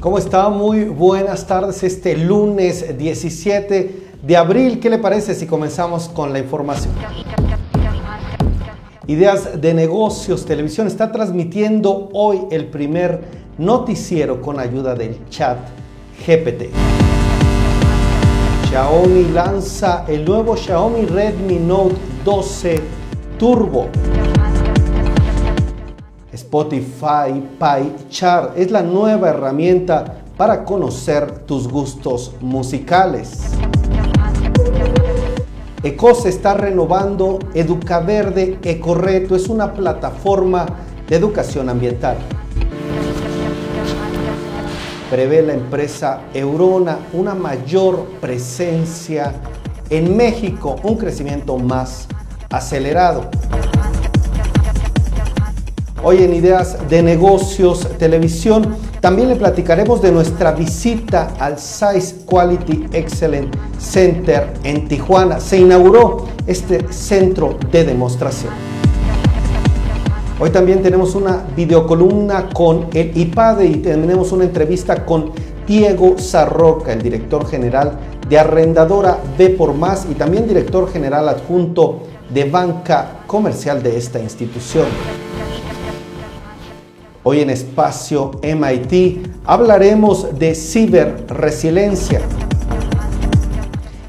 ¿Cómo está? Muy buenas tardes este lunes 17 de abril. ¿Qué le parece si comenzamos con la información? Ideas de negocios, televisión está transmitiendo hoy el primer noticiero con ayuda del chat GPT. Xiaomi lanza el nuevo Xiaomi Redmi Note 12 Turbo. Spotify Pie Chart es la nueva herramienta para conocer tus gustos musicales. ECO se está renovando Educaverde Ecorreto es una plataforma de educación ambiental. Prevé la empresa Eurona una mayor presencia en México, un crecimiento más acelerado. Hoy en Ideas de Negocios Televisión también le platicaremos de nuestra visita al Size Quality Excellence Center en Tijuana. Se inauguró este centro de demostración. Hoy también tenemos una videocolumna con el IPADE y tenemos una entrevista con Diego Sarroca, el director general de Arrendadora B por Más y también director general adjunto de banca comercial de esta institución. Hoy en Espacio MIT hablaremos de ciberresiliencia.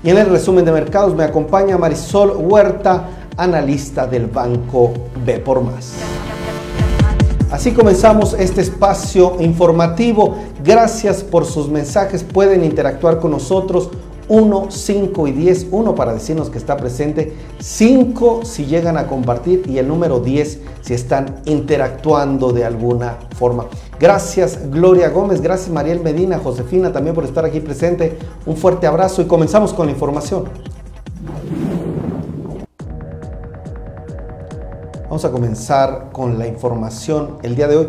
Y en el resumen de mercados me acompaña Marisol Huerta, analista del Banco B por Más. Así comenzamos este espacio informativo. Gracias por sus mensajes. Pueden interactuar con nosotros 1, 5 y 10. 1 para decirnos que está presente, 5 si llegan a compartir y el número 10 si están interactuando de alguna forma. Gracias Gloria Gómez, gracias Mariel Medina, Josefina también por estar aquí presente. Un fuerte abrazo y comenzamos con la información. Vamos a comenzar con la información el día de hoy.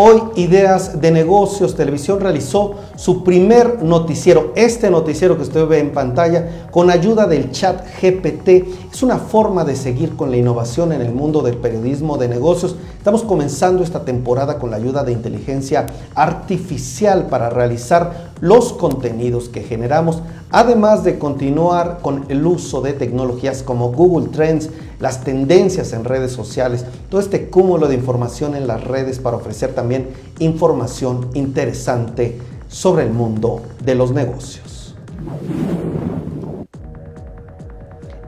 Hoy Ideas de Negocios Televisión realizó su primer noticiero, este noticiero que usted ve en pantalla, con ayuda del chat GPT. Es una forma de seguir con la innovación en el mundo del periodismo de negocios. Estamos comenzando esta temporada con la ayuda de inteligencia artificial para realizar los contenidos que generamos, además de continuar con el uso de tecnologías como Google Trends, las tendencias en redes sociales, todo este cúmulo de información en las redes para ofrecer también información interesante sobre el mundo de los negocios.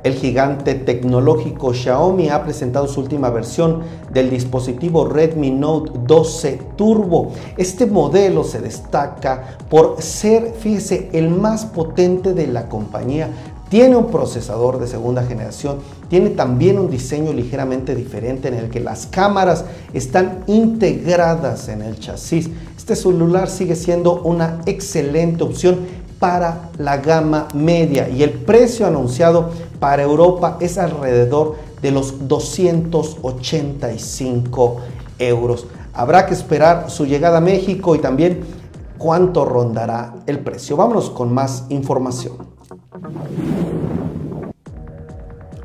El gigante tecnológico Xiaomi ha presentado su última versión del dispositivo Redmi Note 12 Turbo. Este modelo se destaca por ser, fíjese, el más potente de la compañía. Tiene un procesador de segunda generación, tiene también un diseño ligeramente diferente en el que las cámaras están integradas en el chasis. Este celular sigue siendo una excelente opción para la gama media y el precio anunciado para Europa es alrededor de los 285 euros. Habrá que esperar su llegada a México y también cuánto rondará el precio. Vámonos con más información.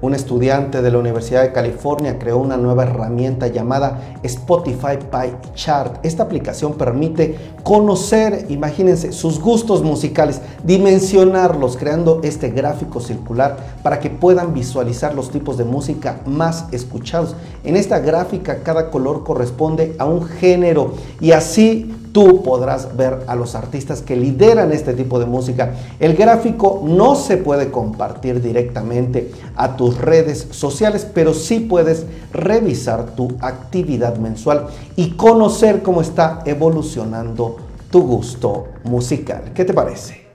Un estudiante de la Universidad de California creó una nueva herramienta llamada Spotify Pie Chart. Esta aplicación permite conocer, imagínense, sus gustos musicales, dimensionarlos, creando este gráfico circular para que puedan visualizar los tipos de música más escuchados. En esta gráfica cada color corresponde a un género y así tú podrás ver a los artistas que lideran este tipo de música. El gráfico no se puede compartir directamente a tus redes sociales, pero sí puedes revisar tu actividad mensual y conocer cómo está evolucionando tu gusto musical. ¿Qué te parece?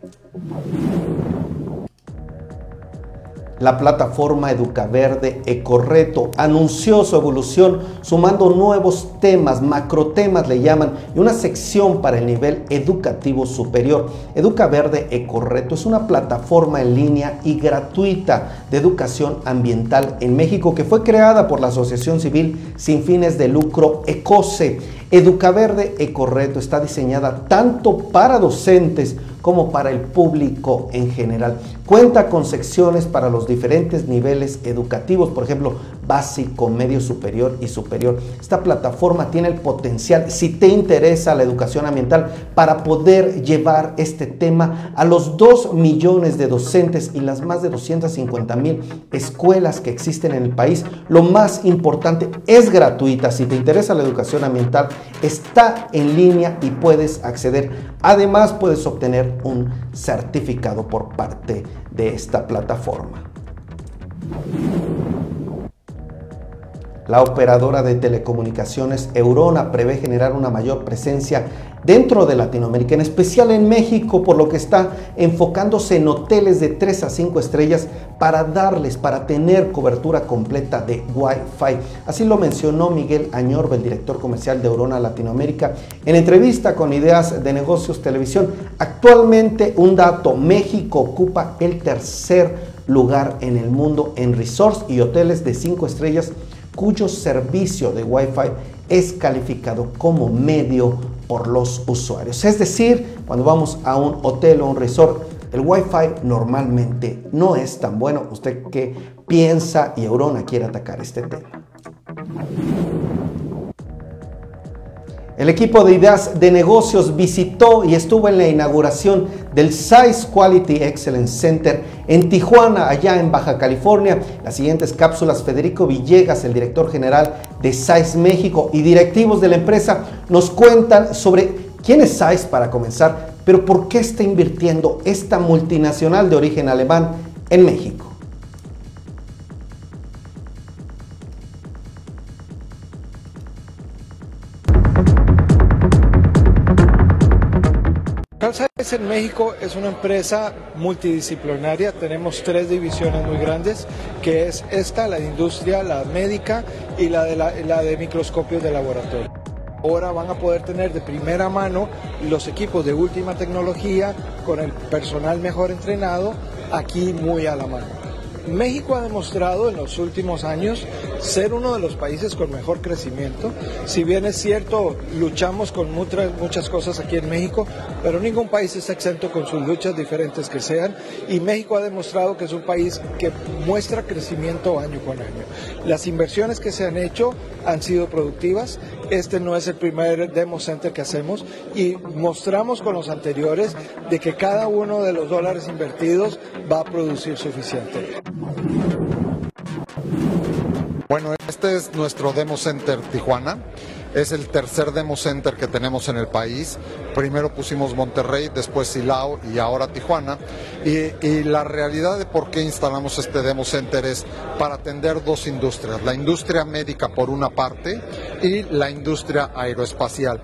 La plataforma Educaverde Ecorreto anunció su evolución sumando nuevos temas, macrotemas le llaman, y una sección para el nivel educativo superior. Educaverde Ecorreto es una plataforma en línea y gratuita de educación ambiental en México que fue creada por la Asociación Civil sin fines de lucro ECOSE. Educaverde Ecorreto está diseñada tanto para docentes como para el público en general. Cuenta con secciones para los diferentes niveles educativos, por ejemplo, básico, medio superior y superior. Esta plataforma tiene el potencial, si te interesa la educación ambiental, para poder llevar este tema a los 2 millones de docentes y las más de 250 mil escuelas que existen en el país. Lo más importante, es gratuita. Si te interesa la educación ambiental, está en línea y puedes acceder. Además, puedes obtener un certificado por parte de esta plataforma. La operadora de telecomunicaciones Eurona prevé generar una mayor presencia dentro de Latinoamérica, en especial en México, por lo que está enfocándose en hoteles de 3 a 5 estrellas para darles, para tener cobertura completa de Wi-Fi. Así lo mencionó Miguel Añorbe, el director comercial de Eurona Latinoamérica, en entrevista con Ideas de Negocios Televisión. Actualmente, un dato, México ocupa el tercer lugar en el mundo en resorts y hoteles de 5 estrellas cuyo servicio de Wi-Fi es calificado como medio por los usuarios. Es decir, cuando vamos a un hotel o un resort, el Wi-Fi normalmente no es tan bueno. ¿Usted qué piensa y Eurona quiere atacar este tema? El equipo de ideas de negocios visitó y estuvo en la inauguración del Size Quality Excellence Center en Tijuana, allá en Baja California. Las siguientes cápsulas, Federico Villegas, el director general de Size México y directivos de la empresa, nos cuentan sobre quién es Size para comenzar, pero por qué está invirtiendo esta multinacional de origen alemán en México. CalScience en México es una empresa multidisciplinaria, tenemos tres divisiones muy grandes, que es esta, la de industria, la médica y la de, la, de microscopios de laboratorio. Ahora van a poder tener de primera mano los equipos de última tecnología con el personal mejor entrenado aquí muy a la mano. México ha demostrado en los últimos años ser uno de los países con mejor crecimiento. Si bien es cierto, luchamos con muchas, cosas aquí en México, pero ningún país está exento con sus luchas diferentes que sean. Y México ha demostrado que es un país que muestra crecimiento año con año. Las inversiones que se han hecho han sido productivas. Este no es el primer demo center que hacemos y mostramos con los anteriores de que cada uno de los dólares invertidos va a producir suficiente. Bueno, este es nuestro Demo Center Tijuana. Es el tercer Demo Center que tenemos en el país. Primero pusimos Monterrey, después Silao y ahora Tijuana. Y, y, la realidad de por qué instalamos este Demo Center es para atender dos industrias. La industria médica por una parte y la industria aeroespacial.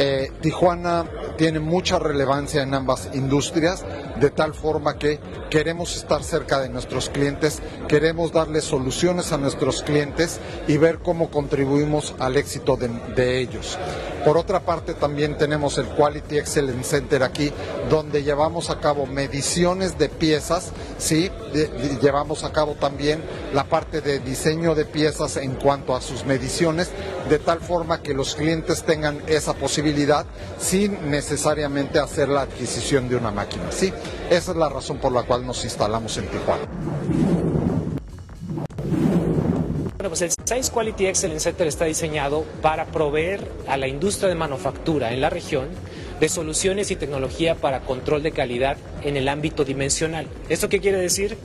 Eh, Tijuana tiene mucha relevancia en ambas industrias, de tal forma que queremos estar cerca de nuestros clientes, queremos darles soluciones a nuestros clientes y ver cómo contribuimos al éxito de, ellos. Por otra parte, también tenemos el Quality Excellence Center aquí, donde llevamos a cabo mediciones de piezas, ¿sí? llevamos a cabo también la parte de diseño de piezas en cuanto a sus mediciones, de tal forma que los clientes tengan esa posibilidad sin necesariamente hacer la adquisición de una máquina. ¿sí? Esa es la razón por la cual nos instalamos en Tijuana. Bueno, pues el Science Quality Excellence Center está diseñado para proveer a la industria de manufactura en la región de soluciones y tecnología para control de calidad en el ámbito dimensional. ¿Esto qué quiere decir?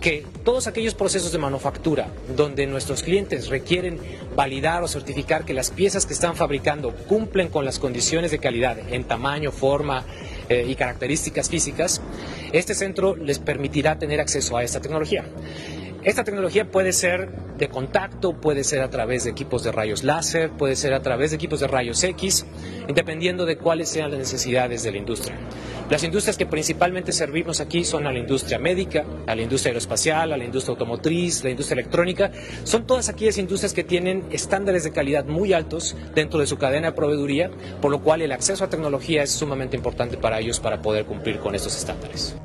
que todos aquellos procesos de manufactura donde nuestros clientes requieren validar o certificar que las piezas que están fabricando cumplen con las condiciones de calidad en tamaño, forma eh, y características físicas, este centro les permitirá tener acceso a esta tecnología. Esta tecnología puede ser de contacto, puede ser a través de equipos de rayos láser, puede ser a través de equipos de rayos X, dependiendo de cuáles sean las necesidades de la industria. Las industrias que principalmente servimos aquí son a la industria médica, a la industria aeroespacial, a la industria automotriz, la industria electrónica. Son todas aquellas industrias que tienen estándares de calidad muy altos dentro de su cadena de proveeduría, por lo cual el acceso a tecnología es sumamente importante para ellos para poder cumplir con estos estándares.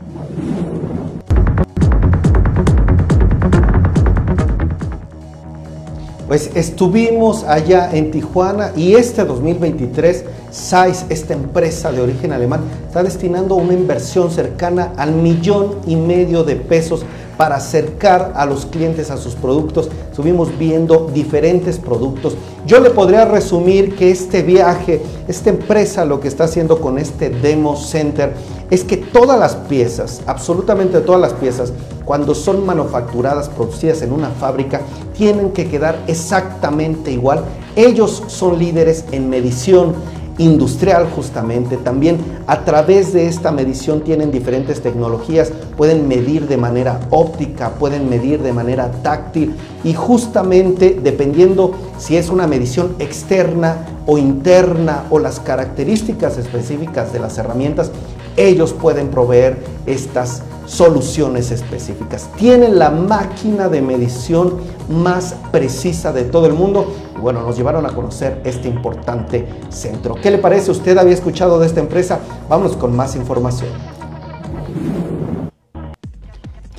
Pues estuvimos allá en Tijuana y este 2023 SAIS, esta empresa de origen alemán, está destinando una inversión cercana al millón y medio de pesos para acercar a los clientes a sus productos. Estuvimos viendo diferentes productos. Yo le podría resumir que este viaje, esta empresa lo que está haciendo con este Demo Center es que todas las piezas, absolutamente todas las piezas, cuando son manufacturadas, producidas en una fábrica, tienen que quedar exactamente igual. Ellos son líderes en medición industrial justamente. También a través de esta medición tienen diferentes tecnologías, pueden medir de manera óptica, pueden medir de manera táctil y justamente dependiendo si es una medición externa o interna o las características específicas de las herramientas, ellos pueden proveer estas soluciones específicas. Tienen la máquina de medición más precisa de todo el mundo. Y bueno, nos llevaron a conocer este importante centro. ¿Qué le parece? ¿Usted había escuchado de esta empresa? Vámonos con más información.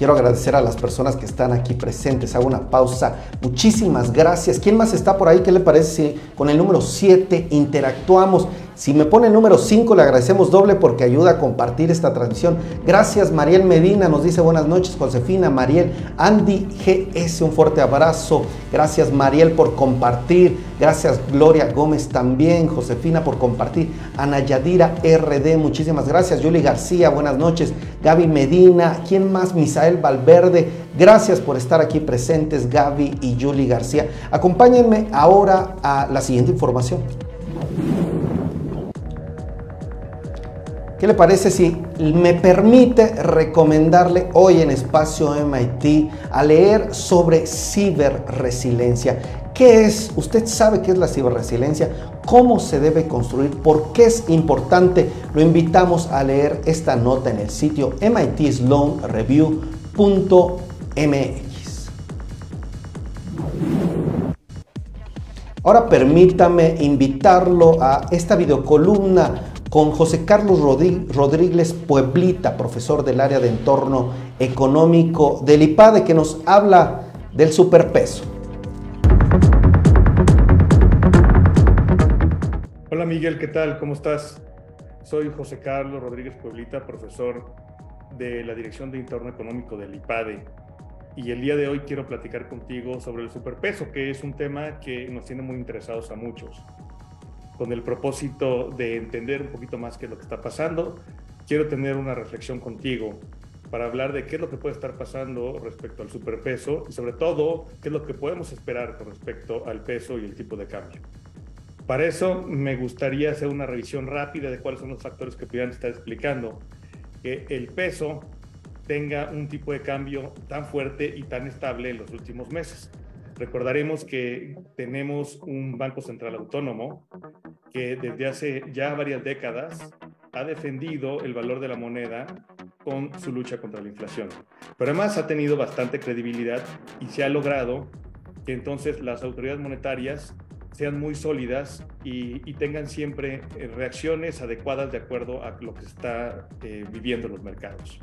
Quiero agradecer a las personas que están aquí presentes. Hago una pausa. Muchísimas gracias. ¿Quién más está por ahí? ¿Qué le parece si con el número 7 interactuamos? Si me pone el número 5, le agradecemos doble porque ayuda a compartir esta transmisión. Gracias, Mariel Medina, nos dice buenas noches, Josefina, Mariel, Andy GS, un fuerte abrazo. Gracias, Mariel, por compartir. Gracias, Gloria Gómez también, Josefina, por compartir. Ana Yadira RD, muchísimas gracias. Yuli García, buenas noches. Gaby Medina, ¿quién más? Misael Valverde, gracias por estar aquí presentes, Gaby y Yuli García. Acompáñenme ahora a la siguiente información. ¿Qué le parece si me permite recomendarle hoy en Espacio MIT a leer sobre ciberresiliencia? ¿Qué es? Usted sabe qué es la ciberresiliencia, cómo se debe construir, por qué es importante. Lo invitamos a leer esta nota en el sitio mitsloanreview.mx. Ahora permítame invitarlo a esta videocolumna con José Carlos Rodríguez Pueblita, profesor del área de entorno económico del IPADE, que nos habla del superpeso. Hola Miguel, ¿qué tal? ¿Cómo estás? Soy José Carlos Rodríguez Pueblita, profesor de la Dirección de Entorno Económico del IPADE. Y el día de hoy quiero platicar contigo sobre el superpeso, que es un tema que nos tiene muy interesados a muchos con el propósito de entender un poquito más qué es lo que está pasando. Quiero tener una reflexión contigo para hablar de qué es lo que puede estar pasando respecto al superpeso y sobre todo qué es lo que podemos esperar con respecto al peso y el tipo de cambio. Para eso me gustaría hacer una revisión rápida de cuáles son los factores que pudieran estar explicando que el peso tenga un tipo de cambio tan fuerte y tan estable en los últimos meses. Recordaremos que tenemos un Banco Central Autónomo que desde hace ya varias décadas ha defendido el valor de la moneda con su lucha contra la inflación. Pero además ha tenido bastante credibilidad y se ha logrado que entonces las autoridades monetarias sean muy sólidas y, tengan siempre eh, reacciones adecuadas de acuerdo a lo que está eh, viviendo los mercados.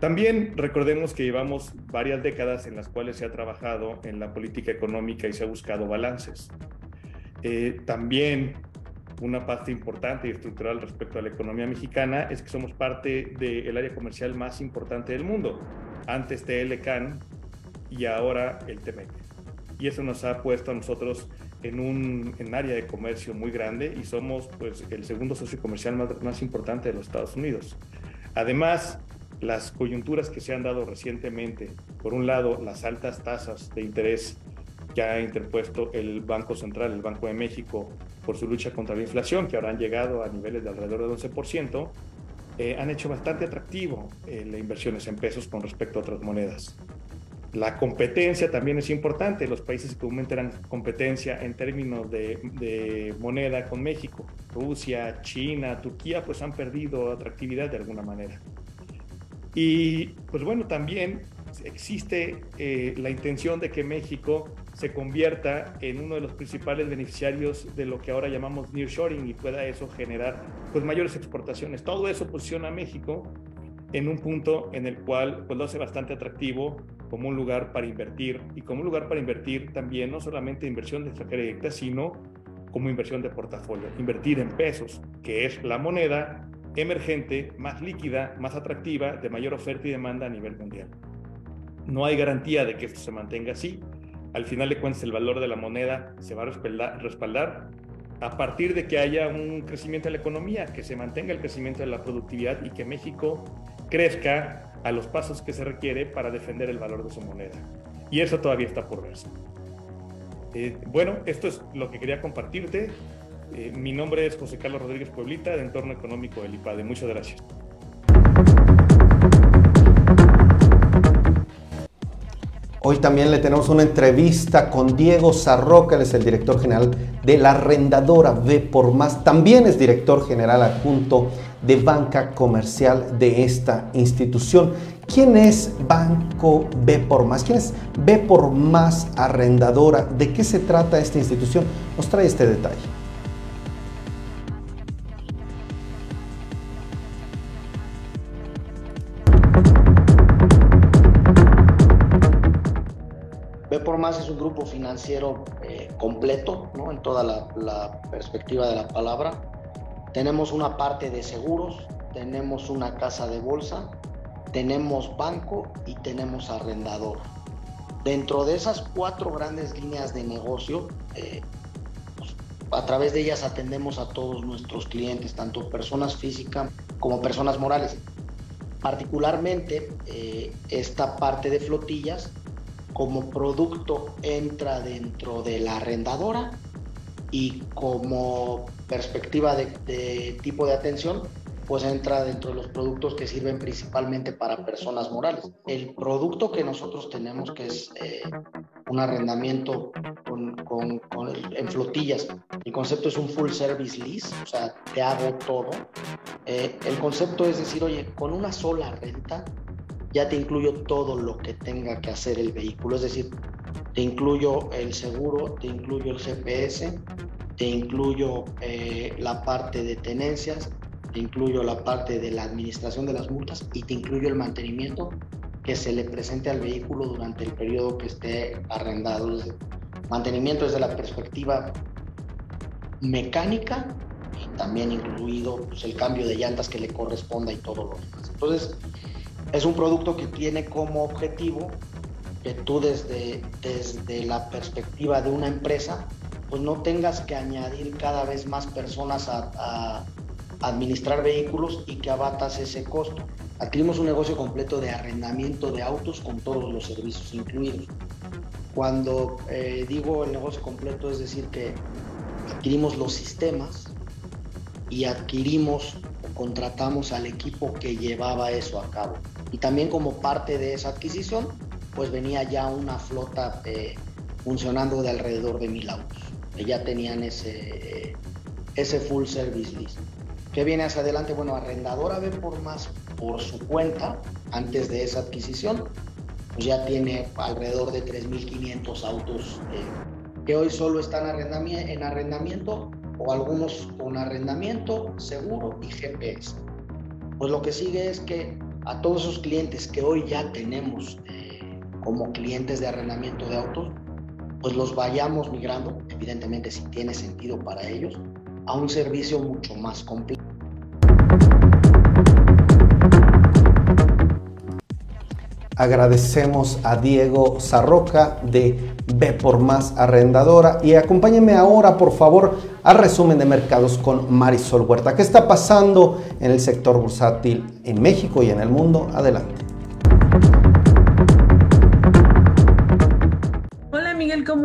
También recordemos que llevamos varias décadas en las cuales se ha trabajado en la política económica y se ha buscado balances. Eh, también una parte importante y estructural respecto a la economía mexicana es que somos parte del área comercial más importante del mundo. Antes TLCAN y ahora el TEMEC. Y eso nos ha puesto a nosotros en un en área de comercio muy grande y somos pues el segundo socio comercial más, más importante de los Estados Unidos. Además, las coyunturas que se han dado recientemente, por un lado, las altas tasas de interés que ha interpuesto el Banco Central, el Banco de México, por su lucha contra la inflación, que ahora han llegado a niveles de alrededor del 11%, eh, han hecho bastante atractivo eh, las inversiones en pesos con respecto a otras monedas. La competencia también es importante. Los países que aumentan competencia en términos de, de, moneda con México, Rusia, China, Turquía, pues han perdido atractividad de alguna manera. Y pues bueno, también existe eh, la intención de que México se convierta en uno de los principales beneficiarios de lo que ahora llamamos nearshoring y pueda eso generar pues mayores exportaciones. Todo eso posiciona a México en un punto en el cual pues lo hace bastante atractivo como un lugar para invertir y como un lugar para invertir también no solamente inversión de extranjera directa, sino como inversión de portafolio. Invertir en pesos, que es la moneda emergente más líquida, más atractiva, de mayor oferta y demanda a nivel mundial. No hay garantía de que esto se mantenga así. Al final de cuentas, el valor de la moneda se va a respaldar, a partir de que haya un crecimiento de la economía, que se mantenga el crecimiento de la productividad y que México crezca a los pasos que se requiere para defender el valor de su moneda. Y eso todavía está por verse. Eh, bueno, esto es lo que quería compartirte. Eh, mi nombre es José Carlos Rodríguez Pueblita, de Entorno Económico del IPADE. Muchas gracias. Hoy también le tenemos una entrevista con Diego Sarroca, él es el director general de la arrendadora B por Más. También es director general adjunto de banca comercial de esta institución. ¿Quién es Banco B por Más? ¿Quién es B por Más arrendadora? ¿De qué se trata esta institución? Nos trae este detalle. Eh, completo, ¿no? en toda la, la, perspectiva de la palabra. Tenemos una parte de seguros, tenemos una casa de bolsa, tenemos banco y tenemos arrendador. Dentro de esas cuatro grandes líneas de negocio, eh, pues, a través de ellas atendemos a todos nuestros clientes, tanto personas físicas como personas morales. Particularmente eh, esta parte de flotillas como producto entra dentro de la arrendadora y como perspectiva de, tipo de atención, pues entra dentro de los productos que sirven principalmente para personas morales. El producto que nosotros tenemos, que es eh, un arrendamiento con, en flotillas, el concepto es un full service lease, o sea, te hago todo. Eh, el concepto es decir, oye, con una sola renta ya te incluyo todo lo que tenga que hacer el vehículo, es decir, te incluyo el seguro, te incluyo el GPS, te incluyo eh, la parte de tenencias, te incluyo la parte de la administración de las multas y te incluyo el mantenimiento que se le presente al vehículo durante el periodo que esté arrendado. mantenimiento desde la perspectiva mecánica y también incluido pues, el cambio de llantas que le corresponda y todo lo demás. Entonces, es un producto que tiene como objetivo que tú desde, desde la perspectiva de una empresa, pues no tengas que añadir cada vez más personas a, administrar vehículos y que abatas ese costo. Adquirimos un negocio completo de arrendamiento de autos con todos los servicios incluidos. Cuando eh, digo el negocio completo es decir que adquirimos los sistemas y adquirimos contratamos al equipo que llevaba eso a cabo y también como parte de esa adquisición, pues venía ya una flota eh, funcionando de alrededor de mil autos, que ya tenían ese, ese full service list. ¿Qué viene hacia adelante? Bueno, Arrendadora ve por más por su cuenta, antes de esa adquisición, pues ya tiene alrededor de 3.500 autos eh, que hoy solo están en arrendamiento o algunos con arrendamiento, seguro y GPS. Pues lo que sigue es que a todos esos clientes que hoy ya tenemos eh, como clientes de arrendamiento de autos, pues los vayamos migrando, evidentemente si tiene sentido para ellos, a un servicio mucho más completo. Agradecemos a Diego Sarroca de B por Más Arrendadora y acompáñenme ahora por favor al resumen de mercados con Marisol Huerta. ¿Qué está pasando en el sector bursátil en México y en el mundo? Adelante.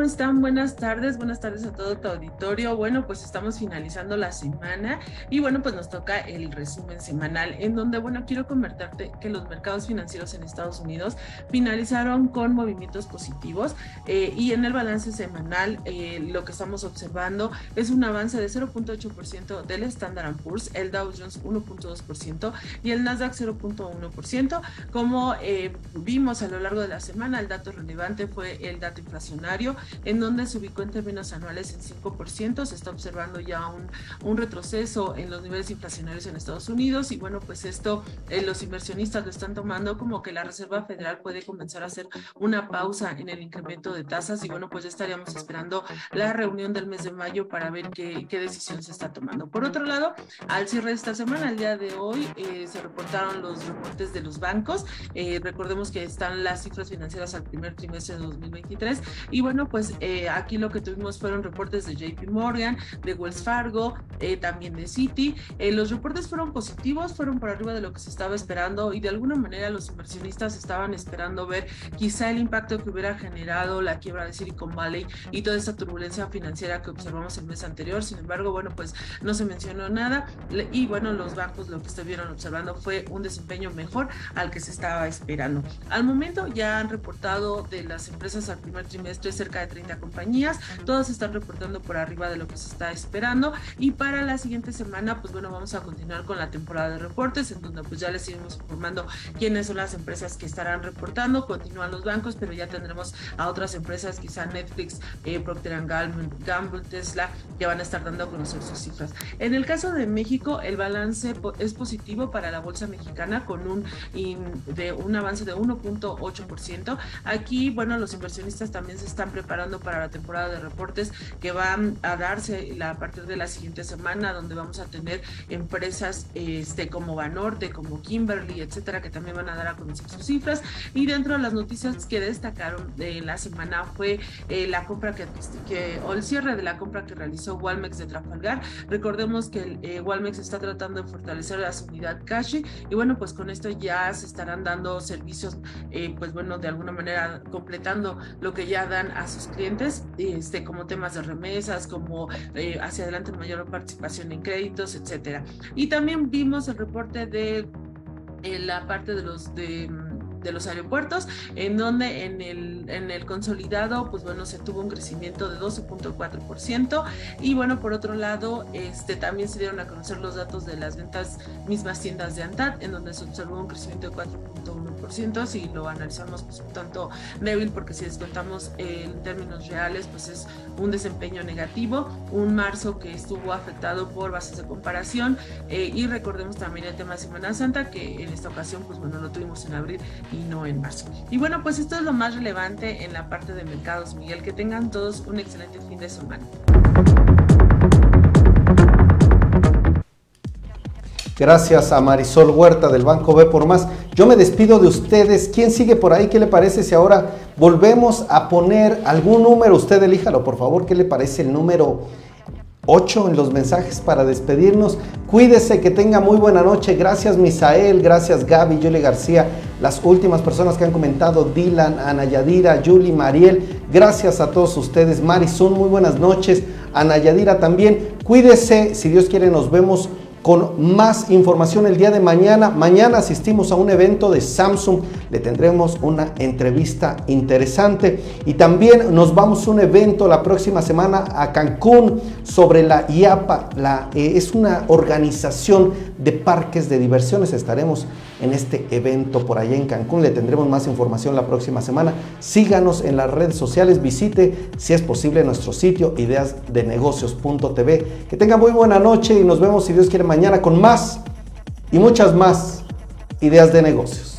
Están? Buenas tardes, buenas tardes a todo tu auditorio. Bueno, pues estamos finalizando la semana y bueno, pues nos toca el resumen semanal en donde, bueno, quiero convertirte que los mercados financieros en Estados Unidos finalizaron con movimientos positivos eh, y en el balance semanal eh, lo que estamos observando es un avance de 0.8% del Standard Poor's, el Dow Jones 1.2% y el Nasdaq 0.1%. Como eh, vimos a lo largo de la semana, el dato relevante fue el dato inflacionario en donde se ubicó en términos anuales en 5%. Se está observando ya un, un retroceso en los niveles inflacionarios en Estados Unidos y bueno, pues esto eh, los inversionistas lo están tomando como que la Reserva Federal puede comenzar a hacer una pausa en el incremento de tasas y bueno, pues ya estaríamos esperando la reunión del mes de mayo para ver qué, qué decisión se está tomando. Por otro lado, al cierre de esta semana, el día de hoy, eh, se reportaron los reportes de los bancos. Eh, recordemos que están las cifras financieras al primer trimestre de 2023 y bueno, pues eh, aquí lo que tuvimos fueron reportes de JP Morgan, de Wells Fargo, también de Citi. los reportes fueron positivos, fueron por arriba de lo que se estaba esperando y de alguna manera los inversionistas estaban esperando ver quizá el impacto que hubiera generado la quiebra de Silicon Valley y toda esta turbulencia financiera que observamos el mes anterior. Sin embargo, bueno, pues no se mencionó nada y bueno, los bancos lo que estuvieron observando fue un desempeño mejor al que se estaba esperando. Al momento ya han reportado de las empresas al primer trimestre cerca de 30 compañías, todas están reportando por arriba de lo que se está esperando y para la siguiente semana, pues bueno, vamos a continuar con la temporada de reportes en donde pues ya les iremos informando quiénes son las empresas que estarán reportando, continúan los bancos, pero ya tendremos a otras empresas, quizá Netflix, eh, Procter Gamble, Tesla, que van a estar dando a conocer sus cifras. En el caso de México, el balance es positivo para la bolsa mexicana con un, de un avance de 1.8%. Aquí, bueno, los inversionistas también se están preparando para la temporada de reportes que van a darse a partir de la siguiente semana, donde vamos a tener empresas este, como Banorte, como Kimberly, etcétera, que también van a dar a conocer sus cifras. Y dentro de las noticias que destacaron de la semana fue eh, la compra que, que, o el cierre de la compra que realizó Walmex de Trafalgar. Recordemos que eh, Walmex está tratando de fortalecer la unidad cash y bueno, pues con esto ya se estarán dando servicios, eh, pues bueno, de alguna manera completando lo que ya dan a sus clientes, este, como temas de remesas, como eh, hacia adelante mayor participación en créditos, etcétera. Y también vimos el reporte de la parte de los de de los aeropuertos, en donde en el, en el consolidado, pues bueno, se tuvo un crecimiento de 12.4%. Y bueno, por otro lado, este, también se dieron a conocer los datos de las ventas mismas tiendas de ANTAD, en donde se observó un crecimiento de 4.1%. Si lo analizamos, pues tanto débil, porque si descontamos en términos reales, pues es un desempeño negativo. Un marzo que estuvo afectado por bases de comparación. Eh, y recordemos también el tema de Semana Santa, que en esta ocasión, pues bueno, lo tuvimos en abril y no en marzo. Y bueno, pues esto es lo más relevante en la parte de mercados, Miguel. Que tengan todos un excelente fin de semana. Gracias a Marisol Huerta del Banco B por más. Yo me despido de ustedes. ¿Quién sigue por ahí? ¿Qué le parece si ahora volvemos a poner algún número? Usted elíjalo, por favor. ¿Qué le parece el número 8 en los mensajes para despedirnos. Cuídese, que tenga muy buena noche. Gracias Misael, gracias Gaby, Yuli García, las últimas personas que han comentado, Dylan, Ana Yadira, Yuli, Mariel. Gracias a todos ustedes. Marisol, muy buenas noches. Ana Yadira también. Cuídese, si Dios quiere nos vemos con más información el día de mañana. Mañana asistimos a un evento de Samsung, le tendremos una entrevista interesante y también nos vamos a un evento la próxima semana a Cancún sobre la IAPA. Eh, es una organización de parques de diversiones. Estaremos en este evento por allá en Cancún. Le tendremos más información la próxima semana. Síganos en las redes sociales, visite si es posible nuestro sitio ideasdenegocios.tv. Que tenga muy buena noche y nos vemos si Dios quiere mañana con más y muchas más ideas de negocios.